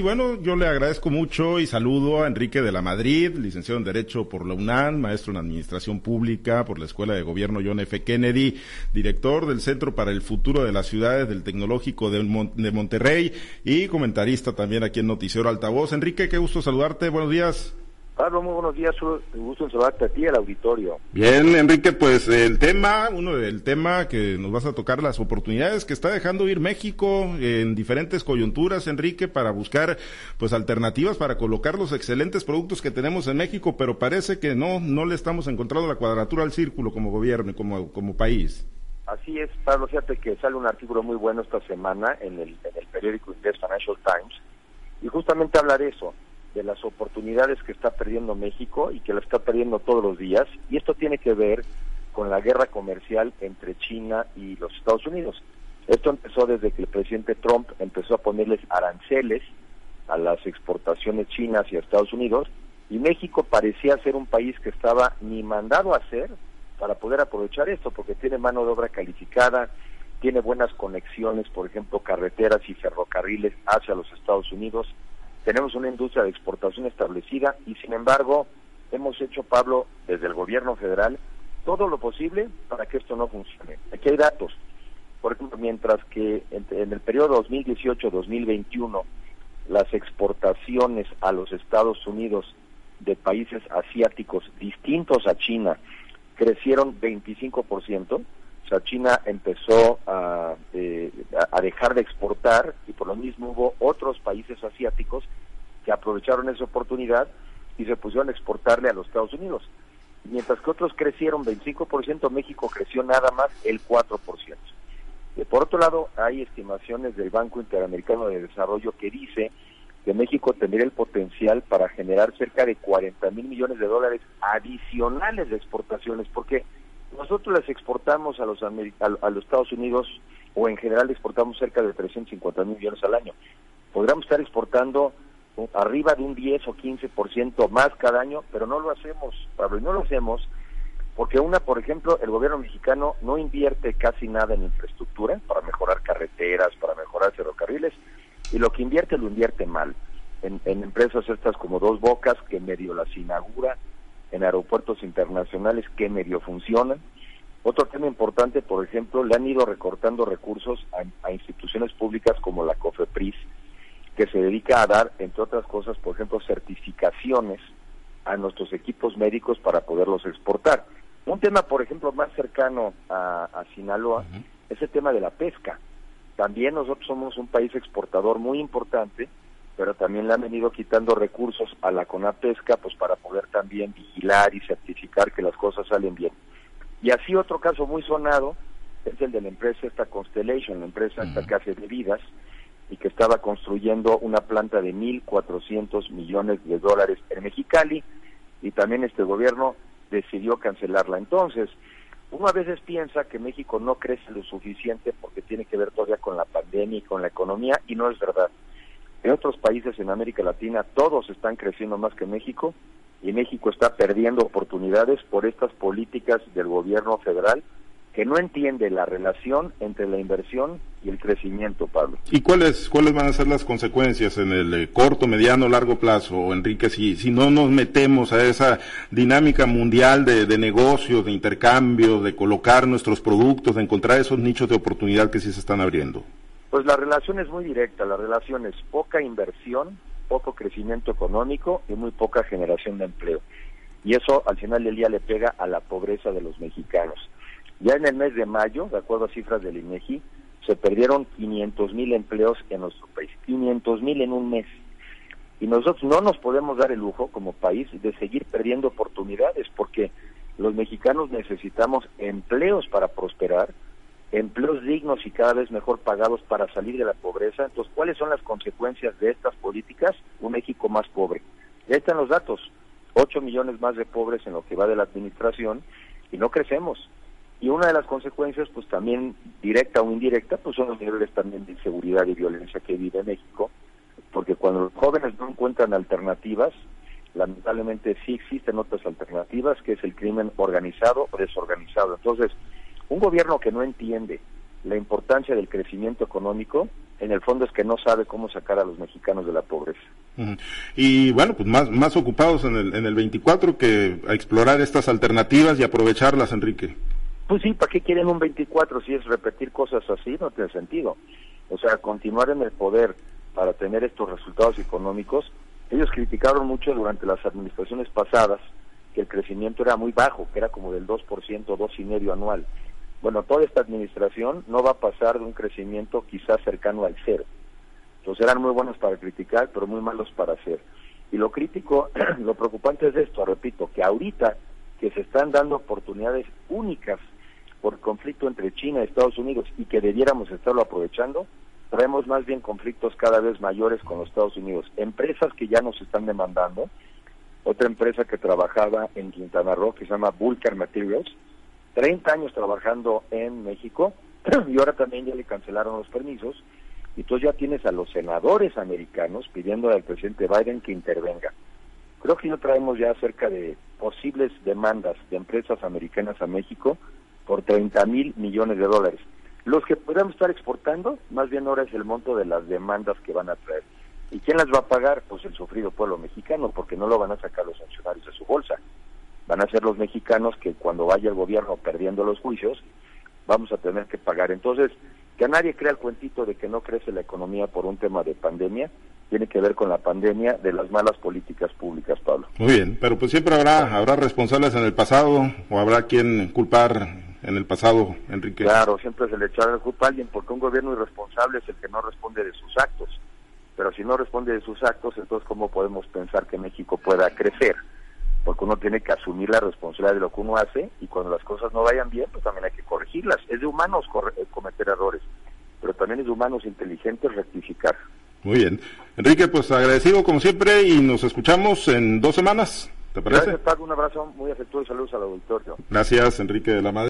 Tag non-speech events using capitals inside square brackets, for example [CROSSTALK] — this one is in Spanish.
Y bueno, yo le agradezco mucho y saludo a Enrique de la Madrid, licenciado en Derecho por la UNAM, maestro en Administración Pública por la Escuela de Gobierno John F. Kennedy, director del Centro para el Futuro de las Ciudades del Tecnológico de, de Monterrey y comentarista también aquí en Noticiero Altavoz. Enrique, qué gusto saludarte, buenos días. Pablo, muy buenos días. Un gusto en saludarte a ti al auditorio. Bien, Enrique, pues el tema, uno del tema que nos vas a tocar, las oportunidades que está dejando ir México en diferentes coyunturas, Enrique, para buscar pues alternativas para colocar los excelentes productos que tenemos en México, pero parece que no, no le estamos encontrando la cuadratura al círculo como gobierno y como, como país. Así es, Pablo, fíjate que sale un artículo muy bueno esta semana en el, en el periódico inglés Financial Times y justamente habla de eso de las oportunidades que está perdiendo México y que la está perdiendo todos los días. Y esto tiene que ver con la guerra comercial entre China y los Estados Unidos. Esto empezó desde que el presidente Trump empezó a ponerles aranceles a las exportaciones chinas y a Estados Unidos y México parecía ser un país que estaba ni mandado a hacer para poder aprovechar esto, porque tiene mano de obra calificada, tiene buenas conexiones, por ejemplo, carreteras y ferrocarriles hacia los Estados Unidos, tenemos una industria de exportación establecida y sin embargo hemos hecho, Pablo, desde el gobierno federal, todo lo posible para que esto no funcione. Aquí hay datos. Por ejemplo, mientras que en, el periodo 2018-2021 las exportaciones a los Estados Unidos de países asiáticos distintos a China crecieron 25%, o sea, China empezó eh, a, a, dejar de exportar y por lo mismo hubo otros países asiáticos que aprovecharon esa oportunidad y se pusieron a exportarle a los Estados Unidos. Mientras que otros crecieron 25%, México creció nada más el 4%. Y por otro lado, hay estimaciones del Banco Interamericano de Desarrollo que dice que México tendría el potencial para generar cerca de 40 mil millones de dólares adicionales de exportaciones, porque nosotros les exportamos a los, a, los Estados Unidos o en general exportamos cerca de 350 mil millones al año. Podríamos estar exportando arriba de un 10 o 15% más cada año, pero no lo hacemos, Pablo, y no lo hacemos porque una, por ejemplo, el gobierno mexicano no invierte casi nada en infraestructura para mejorar carreteras, para mejorar ferrocarriles, y lo que invierte lo invierte mal. En, en empresas estas como Dos Bocas, que medio las inaugura, en aeropuertos internacionales que medio funcionan. Otro tema importante, por ejemplo, le han ido recortando recursos a, instituciones públicas como la COFEPRIS, que se dedica a dar, entre otras cosas, por ejemplo, certificaciones a nuestros equipos médicos para poderlos exportar. Un tema, por ejemplo, más cercano a, Sinaloa es el tema de la pesca. También nosotros somos un país exportador muy importante pero también le han venido quitando recursos a la CONAPESCA pues para poder también vigilar y certificar que las cosas salen bien. Y así otro caso muy sonado es el de la empresa esta Constellation, la empresa esta que hace bebidas y que estaba construyendo una planta de 1.400 millones de dólares en Mexicali y también este gobierno decidió cancelarla. Entonces, uno a veces piensa que México no crece lo suficiente porque tiene que ver todavía con la pandemia y con la economía y no es verdad. En otros países en América Latina todos están creciendo más que México y México está perdiendo oportunidades por estas políticas del gobierno federal que no entiende la relación entre la inversión y el crecimiento, Pablo. ¿Y cuáles cuáles van a ser las consecuencias en el eh, corto, mediano, largo plazo, Enrique, si, si no nos metemos a esa dinámica mundial de, de negocios, de intercambio, de colocar nuestros productos, de encontrar esos nichos de oportunidad que sí se están abriendo? Pues la relación es muy directa, la relación es poca inversión, poco crecimiento económico y muy poca generación de empleo. Y eso al final del día le pega a la pobreza de los mexicanos. Ya en el mes de mayo, de acuerdo a cifras del INEGI, se perdieron 500 mil empleos en nuestro país, 500 mil en un mes. Y nosotros no nos podemos dar el lujo como país de seguir perdiendo oportunidades porque los mexicanos necesitamos empleos para prosperar, empleos dignos y cada vez mejor pagados para salir de la pobreza. Entonces, ¿cuáles son las consecuencias de estas políticas? Un México más pobre. Ya están los datos. 8 millones más de pobres en lo que va de la administración y no crecemos. Y una de las consecuencias, pues también directa o indirecta, pues son los niveles también de inseguridad y violencia que vive México, porque cuando los jóvenes no encuentran alternativas, lamentablemente sí existen otras alternativas, que es el crimen organizado o desorganizado. Entonces, un gobierno que no entiende la importancia del crecimiento económico en el fondo es que no sabe cómo sacar a los mexicanos de la pobreza. Y bueno, pues más, más ocupados en el, en el 24 que a explorar estas alternativas y aprovecharlas, Enrique. Pues sí, ¿para qué quieren un 24 si es repetir cosas así? No tiene sentido. O sea, continuar en el poder para tener estos resultados económicos. Ellos criticaron mucho durante las administraciones pasadas que el crecimiento era muy bajo, que era como del 2%, 2,5% anual. Bueno, toda esta administración no va a pasar de un crecimiento quizás cercano al cero. Entonces eran muy buenos para criticar, pero muy malos para hacer. Y lo crítico, [CLEARS THROAT] lo preocupante es esto, repito, que ahorita que se están dando oportunidades únicas por conflicto entre China y Estados Unidos y que debiéramos estarlo aprovechando, traemos más bien conflictos cada vez mayores con los Estados Unidos. Empresas que ya nos están demandando, otra empresa que trabajaba en Quintana Roo que se llama Vulcan Materials, 30 años trabajando en México [CLEARS THROAT] y ahora también ya le cancelaron los permisos. Y entonces ya tienes a los senadores americanos pidiendo al presidente Biden que intervenga. Creo que ya traemos ya cerca de posibles demandas de empresas americanas a México por 30 mil millones de dólares. Los que podemos estar exportando, más bien ahora es el monto de las demandas que van a traer. ¿Y quién las va a pagar? Pues el sufrido pueblo mexicano, porque no lo van a sacar los bolsa van a ser los mexicanos que cuando vaya el gobierno perdiendo los juicios, vamos a tener que pagar. Entonces, que a nadie crea el cuentito de que no crece la economía por un tema de pandemia, tiene que ver con la pandemia de las malas políticas públicas, Pablo. Muy bien, pero pues siempre habrá habrá responsables en el pasado o habrá quien culpar en el pasado, Enrique. Claro, siempre se le echará la culpa a alguien porque un gobierno irresponsable es el que no responde de sus actos. Pero si no responde de sus actos, entonces ¿cómo podemos pensar que México pueda crecer? Porque uno tiene que asumir la responsabilidad de lo que uno hace y cuando las cosas no vayan bien, pues también hay que corregirlas. Es de humanos eh, cometer errores, pero también es de humanos inteligentes rectificar. Muy bien. Enrique, pues agradecido como siempre y nos escuchamos en dos semanas. ¿Te parece? Gracias, Pablo. Un abrazo muy afectuoso y saludos al auditorio. Gracias, Enrique de la Madre.